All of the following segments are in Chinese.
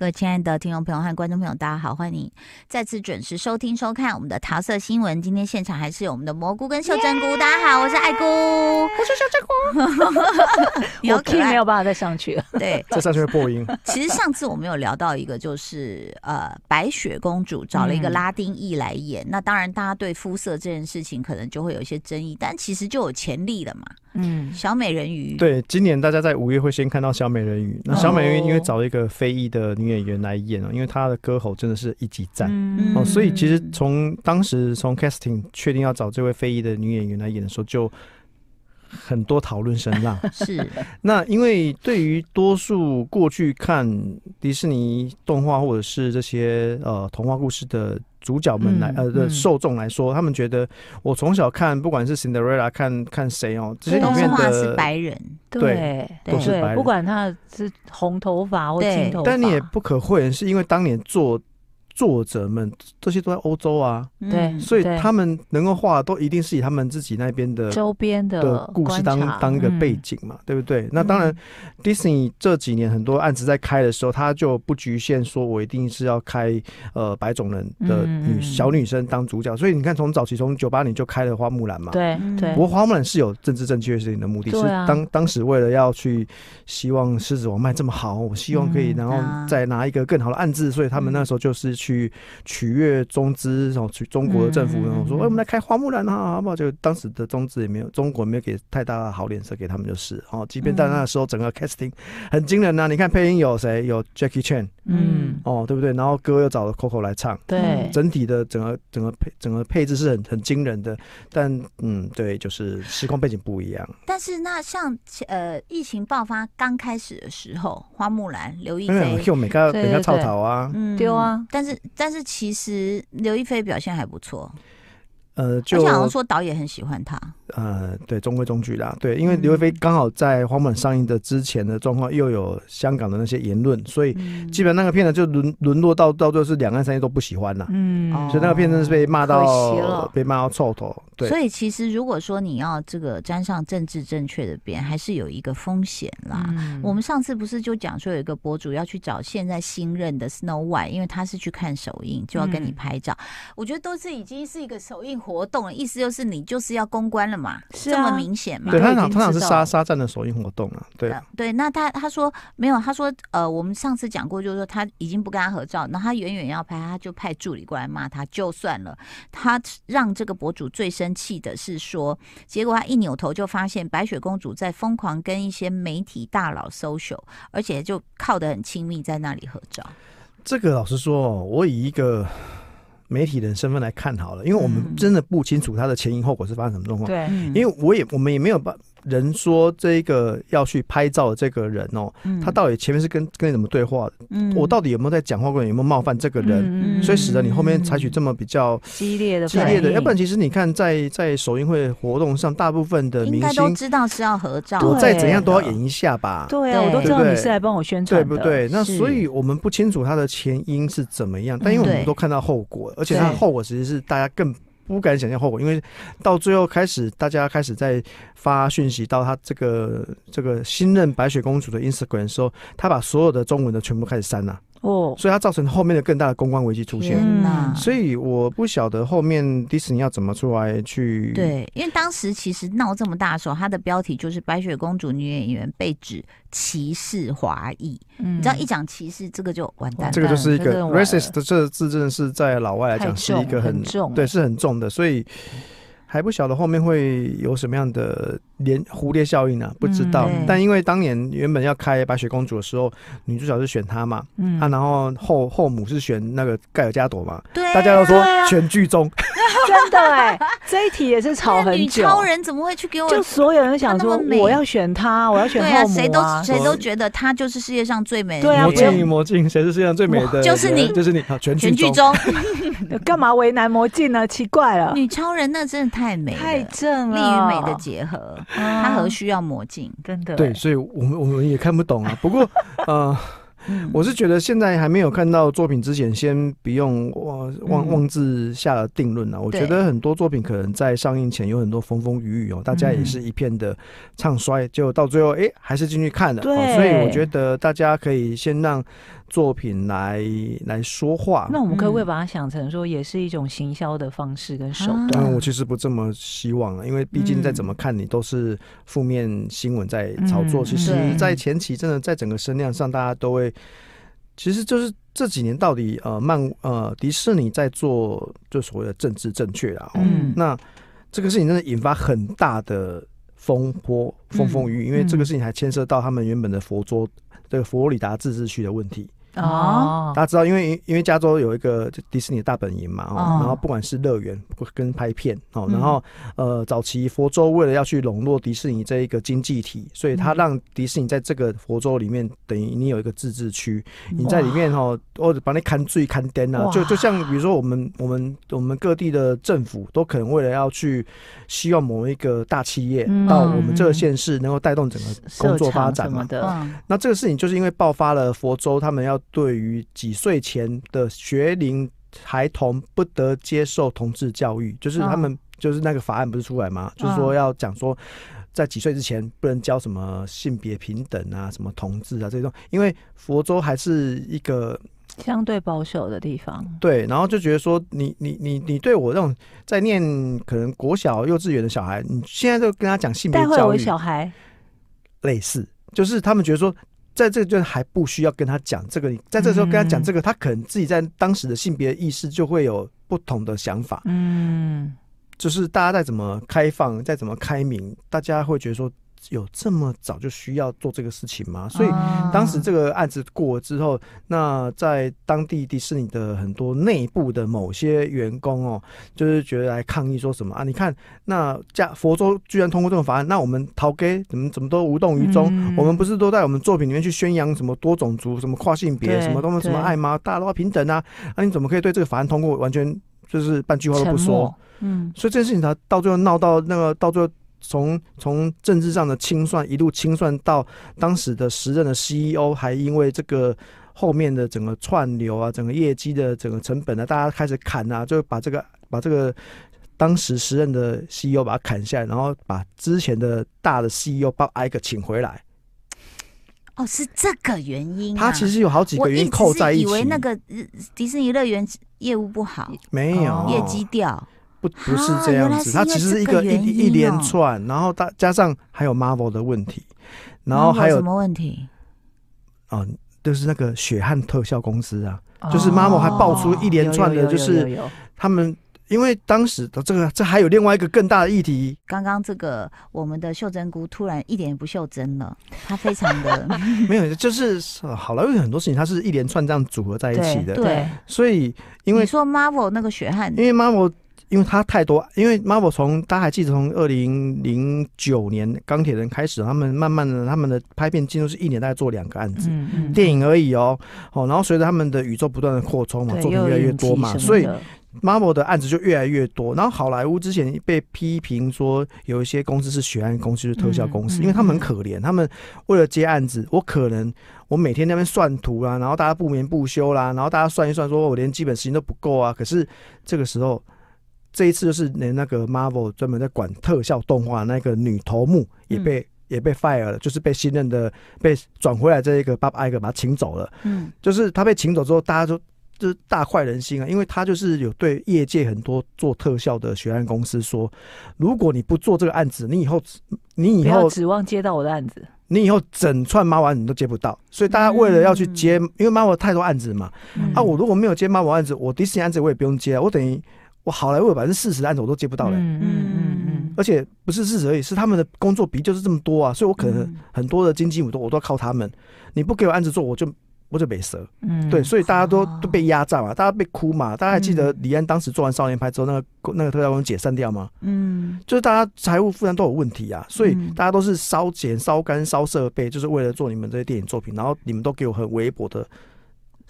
各位亲爱的听众朋友和观众朋友，大家好，欢迎你再次准时收听收看我们的桃色新闻。今天现场还是有我们的蘑菇跟秀珍菇，yeah! 大家好，我是爱菇，我是秀珍菇。你要 key 没有办法再上去了，对，再上去会破音。其实上次我们有聊到一个，就是呃，白雪公主找了一个拉丁裔来演，嗯，那当然大家对肤色这件事情可能就会有一些争议，但其实就有潜力了嘛。嗯，小美人鱼。对，今年大家在五月会先看到小美人鱼。那小美人鱼因为找了一个非裔的女演员来演哦，因为她的歌喉真的是一级赞。嗯，哦，所以其实从当时从 casting 确定要找这位非裔的女演员来演的时候，就很多讨论声浪。是。那因为对于多数过去看迪士尼动画或者是这些呃童话故事的。主角们来、嗯、呃的受众来说、嗯，他们觉得我从小看不管是 Cinderella 看看谁哦，这些里面的是白人，对，对都是白人，不管他是红头发或金头发，但你也不可讳言，是因为当年做。作者们这些都在欧洲啊，对，所以他们能够画都一定是以他们自己那边的周边的的故事当当一个背景嘛，嗯、对不对？那当然、嗯、，Disney 这几年很多案子在开的时候，他就不局限说我一定是要开呃白种人的女、嗯、小女生当主角，所以你看从早期从九八年就开了花木兰嘛，对对。不过花木兰是有政治正确事情的目的，是当当时为了要去希望狮子王卖这么好，我希望可以然后再拿一个更好的案子，所以他们那时候就是去。去取悦中资，然后去中国的政府，然后说：“哎，我们来开花木兰啊，好不好？”就当时的中资也没有，中国没有给太大的好脸色给他们，就是哦。即便在那个时候，整个 casting 很惊人呐、啊。你看配音有谁？有 Jackie Chan，嗯，哦，对不对？然后歌又找了 Coco 来唱，对，整体的整个整个配整个配置是很很惊人的。但嗯，对，就是时空背景不一样。但是那像呃，疫情爆发刚开始的时候，花木兰、刘亦菲，就每个每个草草啊，丢啊，但是。但是其实刘亦菲表现还不错，呃，就好像说导演很喜欢他。呃，对，中规中矩啦。对，因为刘亦菲刚好在《花木兰》上映的之前的状况，又有香港的那些言论，所以基本上那个片子就沦沦落到到最后是两岸三地都不喜欢了。嗯，所以那个片子是被骂到被骂到臭头。对，所以其实如果说你要这个沾上政治正确的边，还是有一个风险啦。嗯。我们上次不是就讲说有一个博主要去找现在新任的 Snow White，因为他是去看首映，就要跟你拍照。嗯。我觉得都是已经是一个首映活动了，意思就是你就是要公关了嘛。这么明显嘛？对，他常通常是沙沙站的首映活动啊。对对，那他他说没有，他说呃，我们上次讲过，就是说他已经不跟他合照，那他远远要拍，他就派助理过来骂他，就算了。他让这个博主最生气的是说，结果他一扭头就发现白雪公主在疯狂跟一些媒体大佬 social，而且就靠得很亲密，在那里合照。这个老实说，我以一个。媒体人身份来看好了，因为我们真的不清楚他的前因后果是发生什么状况。对，因为我也我们也没有办。人说这个要去拍照的这个人哦、他到底前面是跟跟你怎么对话的？嗯，我到底有没有在讲话过程有没有冒犯这个人？嗯、所以使得你后面采取这么比较激烈的激烈的，要不然其实你看在在首映会活动上，大部分的明星都知道是要合照，我再怎样都要演一下吧？对啊，我都知道你是来帮我宣传，对不对？那所以我们不清楚他的前因是怎么样，但因为我们都看到后果，而且他的后果其实是大家更。不敢想象后果，因为到最后开始，大家开始在发讯息到他这个这个新任白雪公主的 Instagram 的时候，他把所有的中文的全部开始删了。哦，所以它造成后面的更大的公关危机出现。嗯，所以我不晓得后面迪士尼要怎么出来去。对，因为当时其实闹这么大的时候，它的标题就是白雪公主女演员被指歧视华裔。嗯，你知道一讲歧视，这个就完蛋了。这个就是一个 racist 的这个字，真的是在老外来讲是一个，很重，对，是很重的，所以。还不晓得后面会有什么样的连蝴蝶效应呢、啊？不知道、嗯。但因为当年原本要开白雪公主的时候，女主角是选她嘛，嗯，啊，然后后后母是选那个盖尔加朵嘛，对、啊，大家都说全剧终。真的哎、欸，这一题也是吵很久。超人怎么会去给我？就所有人想说我要选她，我要选后母啊，谁都谁都觉得她就是世界上最美的。对啊，魔镜魔镜，谁是世界上最美的？就是你，就是你，全剧终。干嘛为难魔镜呢？奇怪了，女超人那真的太美了，太正了，力与美的结合，她何需要魔镜？真的。对，所以我们我们也看不懂啊。不过，呃。我是觉得现在还没有看到作品之前，先不用妄妄妄自下了定论啊。我觉得很多作品可能在上映前有很多风风雨雨哦，大家也是一片的唱衰，就到最后哎还是进去看了。对，所以我觉得大家可以先让作品来来说话。那我们可不可以把它想成说，也是一种行销的方式跟手段？嗯，我其实不这么希望啊，因为毕竟再怎么看你都是负面新闻在炒作。其实，在前期真的在整个声量上，大家都会。其实就是这几年到底呃漫呃迪士尼在做就所谓的政治正确啊，嗯，那这个事情真的引发很大的风波风风雨雨，因为这个事情还牵涉到他们原本的佛州这个佛罗里达自治区的问题。哦，大家知道，因为因为加州有一个迪士尼的大本营嘛，哦，然后不管是乐园跟拍片哦，然后呃，早期佛州为了要去笼络迪士尼这一个经济体，所以他让迪士尼在这个佛州里面，等于你有一个自治区，你在里面哦，或者把你看最看灯啊，就就像比如说我们我们我们各地的政府都可能为了要去希望某一个大企业到我们这个县市能够带动整个工作发展嘛。的，那这个事情就是因为爆发了佛州他们要。对于几岁前的学龄孩童不得接受同志教育，就是他们就是那个法案不是出来吗？就是说要讲说，在几岁之前不能教什么性别平等啊，什么同志啊这种，因为佛州还是一个相对保守的地方。对，然后就觉得说你，你你你你对我这种在念可能国小幼稚园的小孩，你现在就跟他讲性别教育，小孩类似，就是他们觉得说。在这个就还不需要跟他讲这个，你在这时候跟他讲这个，他可能自己在当时的性别意识就会有不同的想法。嗯，就是大家再怎么开放，再怎么开明，大家会觉得说。有这么早就需要做这个事情吗？所以当时这个案子过了之后，那在当地迪士尼的很多内部的某些员工哦，就是觉得来抗议说什么啊？你看，那加佛州居然通过这种法案，那我们逃给怎么怎么都无动于衷？嗯、我们不是都在我们作品里面去宣扬什么多种族、什么跨性别、什么东西、什么爱吗？大家都要平等啊？那、啊、你怎么可以对这个法案通过完全就是半句话都不说？嗯，所以这件事情它到最后闹到那个到最后。从从政治上的清算一路清算到当时的时任的 CEO，还因为这个后面的整个串流啊，整个业绩的整个成本呢，大家开始砍啊，就把这个把这个当时时任的 CEO 把它砍下来，然后把之前的大的 CEO 把挨个请回来。哦，是这个原因啊。他其实有好几个原因扣在一起。以为那个迪士尼乐园业务不好，没有业绩掉。不不是这样子，它其实是一个一一连串，然后大加上还有 Marvel 的问题，然后还有什么问题？哦，就是那个血汗特效公司啊，就是 Marvel 还爆出一连串的，就是他们因为当时的这个，这还有另外一个更大的议题。刚刚这个我们的袖珍菇突然一点也不袖珍了，他非常的 没有，就是好莱坞很多事情，它是一连串这样组合在一起的，对，所以因为你说 Marvel 那个血汗，因为 Marvel。因为它太多，因为 Marvel 从大家还记得从二零零九年钢铁人开始，他们慢慢的他们的拍片进度是一年大概做两个案子，嗯嗯、电影而已哦，哦，然后随着他们的宇宙不断的扩充嘛，作品越来越多嘛，所以 Marvel 的案子就越来越多。然后好莱坞之前被批评说有一些公司是血案公司，是特效公司，因为他们很可怜，他们为了接案子，我可能我每天在那边算图啦，然后大家不眠不休啦，然后大家算一算，说我连基本时间都不够啊，可是这个时候。这一次就是连那个 Marvel 专门在管特效动画那个女头目也被、嗯、也被 fire 了，就是被新任的被转回来这一个 Bob Iger 把他请走了。嗯，就是他被请走之后，大家就就是大快人心啊，因为他就是有对业界很多做特效的学案公司说，如果你不做这个案子，你以后你以后指望接到我的案子，你以后整串 Marvel 案子都接不到。所以大家为了要去接，嗯、因为 Marvel 太多案子嘛，嗯、啊，我如果没有接 Marvel 案子，我迪士尼案子我也不用接，我等于。我好莱坞有百分之四十的案子我都接不到嘞，嗯嗯嗯，而且不是事实而已，是他们的工作比就是这么多啊，所以我可能很多的经纪我都我都要靠他们，你不给我案子做，我就我就没蛇，嗯，对，所以大家都都被压榨嘛，大家被哭嘛，大家还记得李安当时做完少年派之后，那个那个特效公司解散掉吗？嗯，就是大家财务负担都有问题啊，所以大家都是烧钱烧干烧设备，就是为了做你们这些电影作品，然后你们都给我很微薄的。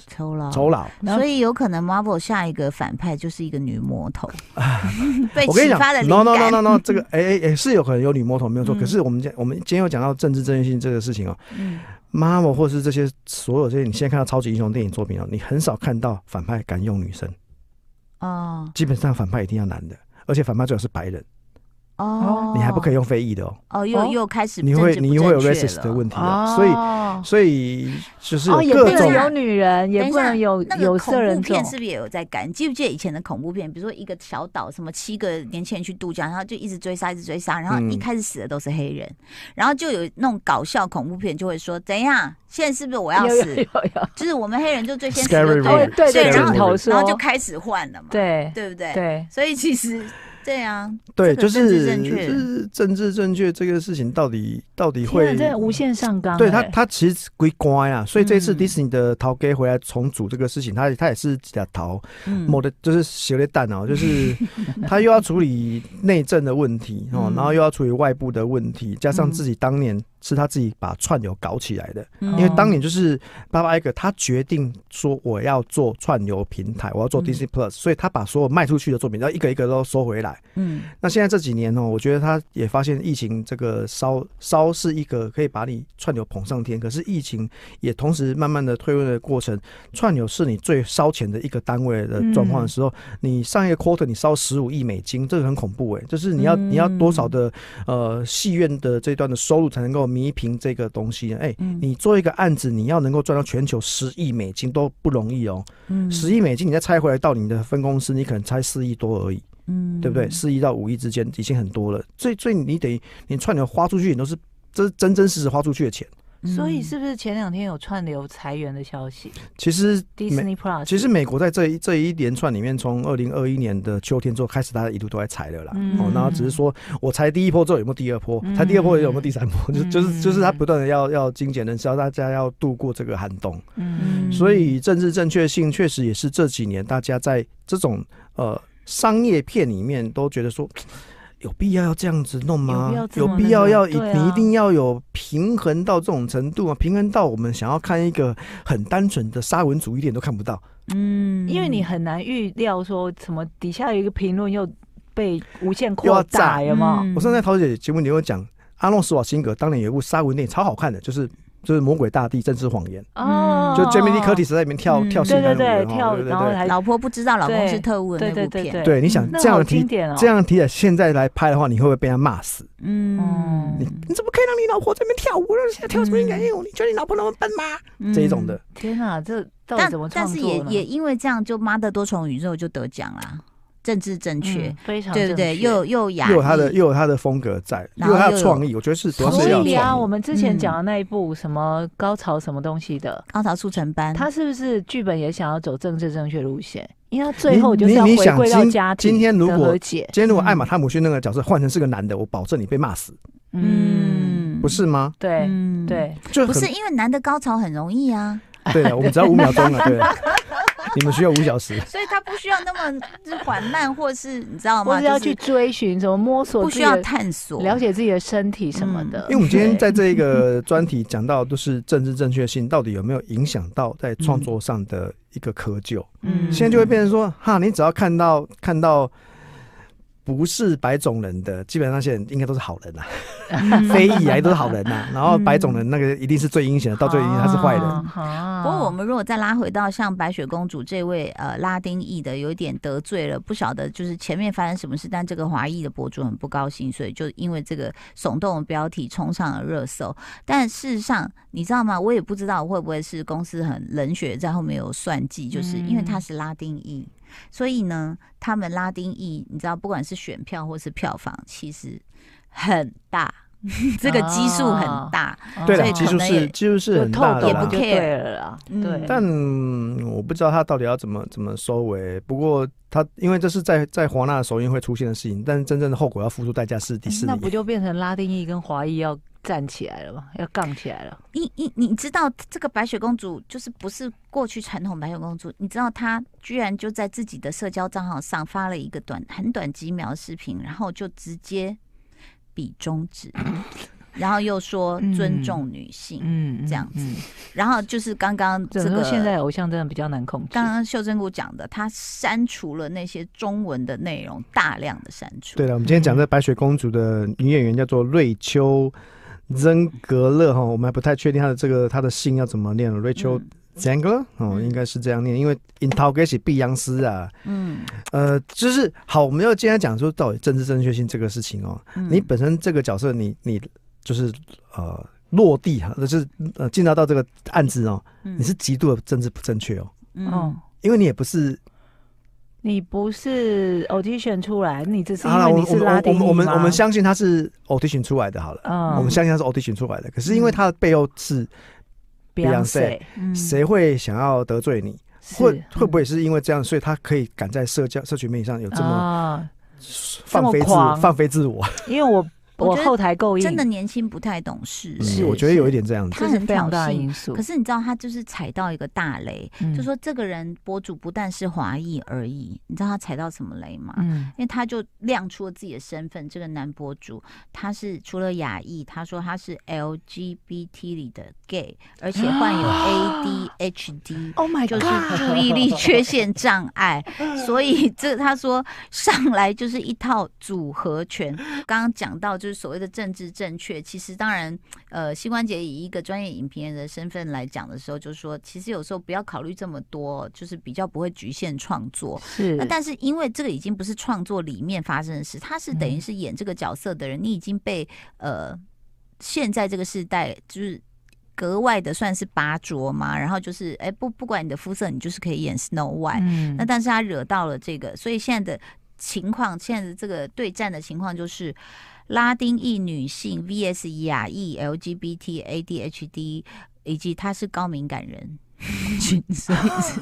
酬劳，酬劳。所以有可能 Marvel 下一个反派就是一个女魔头。被我跟你讲，no no no no no，这个 哎哎哎是有可能有女魔头没有错。可是我们今我们今天有讲到政治正确性这个事情哦。嗯。Marvel 或是这些所有这些，你现在看到超级英雄电影作品哦，你很少看到反派敢用女生。哦。基本上反派一定要男的，而且反派最好是白人。哦，你还不可以用非裔的哦。哦，又又开始你会你会有 racist 的问题了，所以所以就是各种也不能有女人，也不能有有色人种。恐怖片是不是也有在改？你记不记得以前的恐怖片？比如说一个小岛，什么七个年轻人去度假，然后就一直追杀，一直追杀，然后一开始死的都是黑人，然后就有那种搞笑恐怖片就会说怎样？现在是不是我要死？就是我们黑人就最先死，对对对，然后然后就开始换了嘛，对对不对？对，所以其实。对啊，对，就是就是政治正确这个事情，到底到底会真的无限上纲？对他，他其实归乖啊，所以这次迪士尼的陶给回来重组这个事情，他他也是假逃，某的就是学了蛋哦，就是他又要处理内政的问题哦，然后又要处理外部的问题，加上自己当年。是他自己把串流搞起来的，因为当年就是巴巴艾格他决定说我要做串流平台，我要做 Disney Plus，所以他把所有卖出去的作品，然后一个一个都收回来。嗯，那现在这几年呢，我觉得他也发现疫情这个烧烧是一个可以把你串流捧上天，可是疫情也同时慢慢的退位的过程，串流是你最烧钱的一个单位的状况的时候，你上一个 quarter 你烧十五亿美金，这个很恐怖哎，就是你要你要多少的呃戏院的这段的收入才能够。弥平这个东西，哎、欸，你做一个案子，你要能够赚到全球十亿美金都不容易哦。十亿美金，你再拆回来到你的分公司，你可能拆四亿多而已，嗯，对不对？四亿到五亿之间已经很多了。所以，所以你得你串流花出去，你都是这是真真实实花出去的钱。所以是不是前两天有串流裁员的消息？其实 Disney Plus，其实美国在这一这一连串里面，从二零二一年的秋天之后开始，大家一路都在裁了啦。哦，然后只是说我裁第一波之后有没有第二波？裁第二波有没有第三波？就就是就是他不断的要要精简人，是要大家要度过这个寒冬。嗯，所以政治正确性确实也是这几年大家在这种呃商业片里面都觉得说。有必要要这样子弄吗？有必要要一你一定要有平衡到这种程度吗？平衡到我们想要看一个很单纯的沙文主义一点都看不到。嗯，因为你很难预料说什么底下有一个评论又被无限扩大，有吗？我上次在陶姐节目里有讲，阿诺·施瓦辛格当年有一部沙文电影超好看的，就是。就是魔鬼大地，政治谎言。哦，就 Jamie Lee Curtis 在里面跳跳性感舞，对对对，跳，然后老婆不知道老公是特务的那部片，对，你想这样的题，这样的题材现在来拍的话，你会不会被他骂死？嗯，你你怎么可以让你老婆在那边跳舞？让现在跳什么性感舞？你觉得你老婆那么笨吗？这一种的，天哪，这到底怎么但是也也因为这样，就妈的多重宇宙就得奖了。政治正确，非常对不对？又又雅，又有他的又有他的风格在，又有他的创意。我觉得是多是要创意啊。我们之前讲的那一部什么高潮什么东西的高潮速成班，他是不是剧本也想要走政治正确路线？因为他最后就是要回归到家庭。今天如果今天如果艾玛汤姆逊那个角色换成是个男的，我保证你被骂死。嗯，不是吗？对对，就不是因为男的高潮很容易啊。对的，我们只要五秒钟了，对。你们需要五小时，所以他不需要那么缓慢，或是你知道吗？或是要去追寻，怎么摸索，不需要探索，了解自己的身体什么的。因为我们今天在这一个专题讲到，都是政治正确性到底有没有影响到在创作上的一个窠臼。嗯，现在就会变成说，哈，你只要看到看到。不是白种人的，基本上那些人应该都是好人呐，非裔来都是好人呐。然后白种人那个一定是最阴险的，到最后一定他是坏人。不过我们如果再拉回到像白雪公主这位呃拉丁裔的，有一点得罪了，不晓得就是前面发生什么事，但这个华裔的博主很不高兴，所以就因为这个耸动的标题冲上了热搜。但事实上，你知道吗？我也不知道会不会是公司很冷血，在后面有算计，就是因为他是拉丁裔。所以呢，他们拉丁裔，你知道，不管是选票或是票房，其实很大，这个基数很大。对了，基数是基数是很大的，也不 care 了。对，但我不知道他到底要怎么怎么收尾。不过他因为这是在在华纳首映会出现的事情，但是真正的后果要付出代价是迪士尼。那不就变成拉丁裔跟华裔要？站起来了嘛，要杠起来了。你你你知道这个白雪公主就是不是过去传统白雪公主？你知道她居然就在自己的社交账号上发了一个短很短几秒的视频，然后就直接比中指。然后又说尊重女性，嗯，这样子。然后就是刚刚这个现在偶像真的比较难控制。刚刚秀珍姑讲的，她删除了那些中文的内容，大量的删除。对了，我们今天讲这白雪公主的女演员叫做瑞秋曾格勒哈，我们还不太确定他的这个他的姓要怎么念，Rachel。Zangler 哦，应该是这样念，因为 In 陶给是碧昂斯啊，嗯，呃，就是好，我们要今天讲说到底政治正确性这个事情哦，嗯、你本身这个角色你，你你就是呃落地哈，就是呃进到到这个案子哦，嗯、你是极度的政治不正确哦，嗯，因为你也不是，你不是 audition 出来，你只是因为你是拉丁？我们我们我们相信他是 audition 出来的，好了，嗯，我们相信他是 audition 出来的，可是因为他的背后是。Beyonce，谁会想要得罪你？会会不会是因为这样，所以他可以敢在社交社群媒体上有这么放飞自放飞自我？因为我。我后台够硬，真的年轻不太懂事，是我觉得有一点这样子，他很挑衅。可是你知道，他就是踩到一个大雷，就说这个人博主不但是华裔而已，你知道他踩到什么雷吗？嗯，因为他就亮出了自己的身份，这个男博主他是除了亚裔，他说他是 LGBT 里的 gay，而且患有 ADHD，Oh my God，就是注意力缺陷障碍，所以这他说上来就是一套组合拳。刚刚讲到就是。所谓的政治正确，其实当然，呃，膝关节以一个专业影评人的身份来讲的时候，就是说，其实有时候不要考虑这么多，就是比较不会局限创作。是，那但是因为这个已经不是创作里面发生的事，他是等于是演这个角色的人，嗯、你已经被呃现在这个时代就是格外的算是拔擢嘛，然后就是哎不不管你的肤色，你就是可以演 Snow White。嗯、那但是他惹到了这个，所以现在的情况，现在的这个对战的情况就是。拉丁裔女性 VS 亚裔 LGBT ADHD，以及她是高敏感人群，所以是，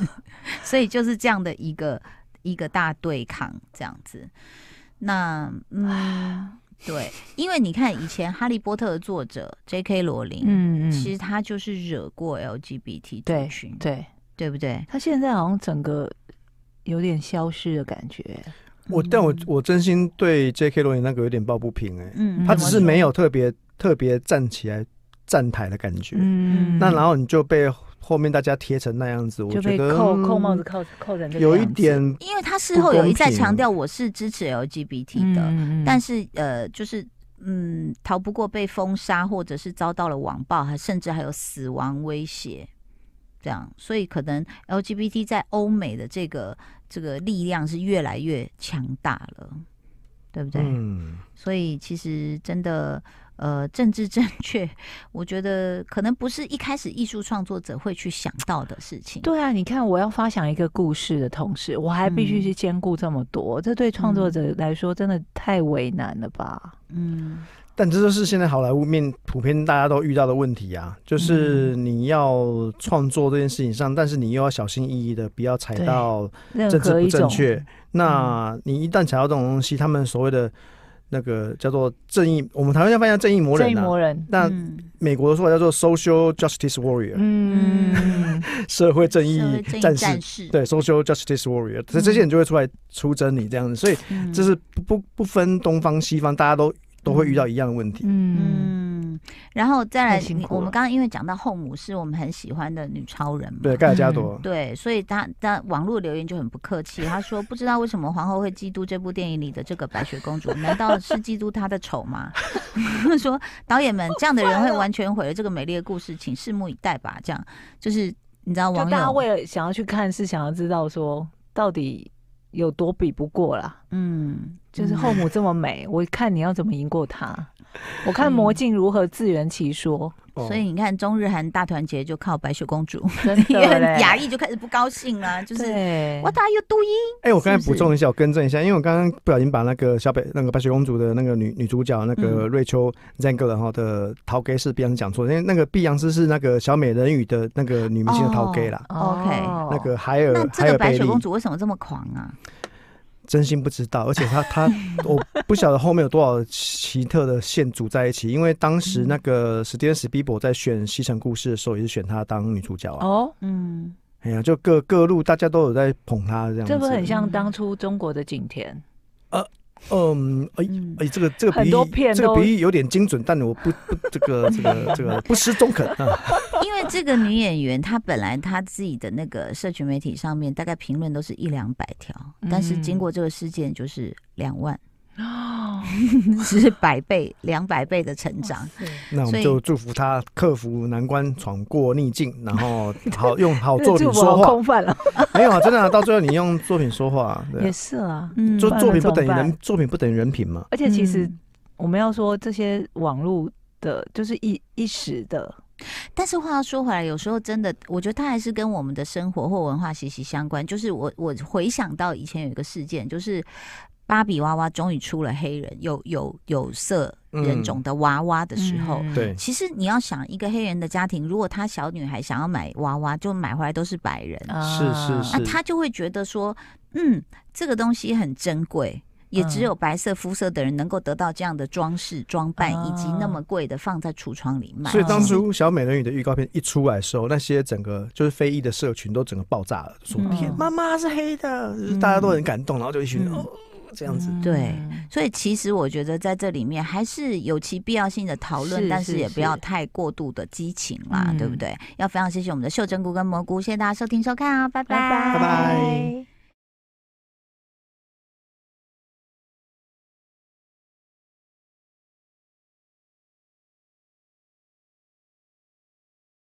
所以就是这样的一个一个大对抗这样子。那嗯，对，因为你看以前《哈利波特》的作者 J.K. 罗琳，嗯嗯，其实他就是惹过 LGBT 族群，对对，对不对？他现在好像整个有点消失的感觉。我但我我真心对 J.K. 罗琳那个有点抱不平哎、欸，嗯，他只是没有特别特别站起来站台的感觉，嗯，那然后你就被后面大家贴成那样子，我觉得扣扣帽子扣扣成有一点，因为他事后有一再强调我是支持 LGBT 的，嗯、但是呃，就是嗯，逃不过被封杀，或者是遭到了网暴，还甚至还有死亡威胁，这样，所以可能 LGBT 在欧美的这个。这个力量是越来越强大了，对不对？嗯，所以其实真的，呃，政治正确，我觉得可能不是一开始艺术创作者会去想到的事情。对啊，你看，我要发想一个故事的同时，我还必须去兼顾这么多，嗯，这对创作者来说真的太为难了吧？嗯。但这就是现在好莱坞面普遍大家都遇到的问题啊，就是你要创作这件事情上，但是你又要小心翼翼的，不要踩到政治不正确。那你一旦踩到这种东西，他们所谓的那个叫做正义，我们台湾要翻译正义魔人，正义魔人。那美国的说法叫做 social justice warrior，嗯，社会正义战士，对，social justice warrior，所以这些人就会出来出征你这样子，所以这是不不不分东方西方，大家都。都会遇到一样的问题。嗯，然后再来，我们刚刚因为讲到后母是我们很喜欢的女超人嘛，对，盖尔加朵，嗯，对，所以他他网络留言就很不客气，他说不知道为什么皇后会嫉妒这部电影里的这个白雪公主，难道是嫉妒她的丑吗？说导演们这样的人会完全毁了这个美丽的故事，请拭目以待吧。这样就是你知道网友，大家为了想要去看，是想要知道说到底。有多比不过啦？嗯，就是后母这么美，嗯、我看你要怎么赢过她？我看魔镜如何自圆其说。所以你看，中日韩大团结就靠白雪公主，因为亚裔就开始不高兴了，就是 What are you doing？哎，我刚才补充一下，我更正一下，因为我刚刚不小心把那个小北那个白雪公主的那个女女主角那个瑞秋·赞格然后的陶给是碧昂斯讲错，因为那个碧昂斯是那个小美人鱼的那个女明星的陶给啦。OK，那个海尔，那这个白雪公主为什么这么狂啊？真心不知道，而且他他 我不晓得后面有多少奇特的线组在一起，因为当时那个史蒂芬史比伯在选《西城故事》的时候，也是选她当女主角啊。哦，嗯，哎呀，就各各路大家都有在捧她这样子。这不很像当初中国的景甜？呃嗯，哎哎，这个这个比喻，这个比喻有点精准，但我不不这个 这个这个不失中肯啊。因为这个女演员她本来她自己的那个社群媒体上面大概评论都是一两百条，但是经过这个事件就是两万。哦，是百倍、两百倍的成长。那我们就祝福他克服难关，闯过逆境，然后 好用好作品说话。空泛了，没有啊，真的啊，到最后你用作品说话，也是啊。作作品不等于人，作品不等于人品嘛。而且其实我们要说这些网络的，就是一一时的。但是话说回来，有时候真的，我觉得它还是跟我们的生活或文化息息相关。就是我我回想到以前有一个事件，就是。芭比娃娃终于出了黑人有有有色人种的娃娃的时候，对，其实你要想一个黑人的家庭，如果他小女孩想要买娃娃，就买回来都是白人，是是是，那他就会觉得说，嗯，这个东西很珍贵，也只有白色肤色的人能够得到这样的装饰装扮，以及那么贵的放在橱窗里卖。所以当初小美人鱼的预告片一出来的时候，那些整个就是非裔的社群都整个爆炸了，说天，妈妈是黑的，大家都很感动，然后就一群哦。这样子，对，所以其实我觉得在这里面还是有其必要性的讨论，是是是，但是也不要太过度的激情啦，嗯、对不对？要非常谢谢我们的秀珍菇跟蘑菇，谢谢大家收听收看啊，拜。拜，拜拜。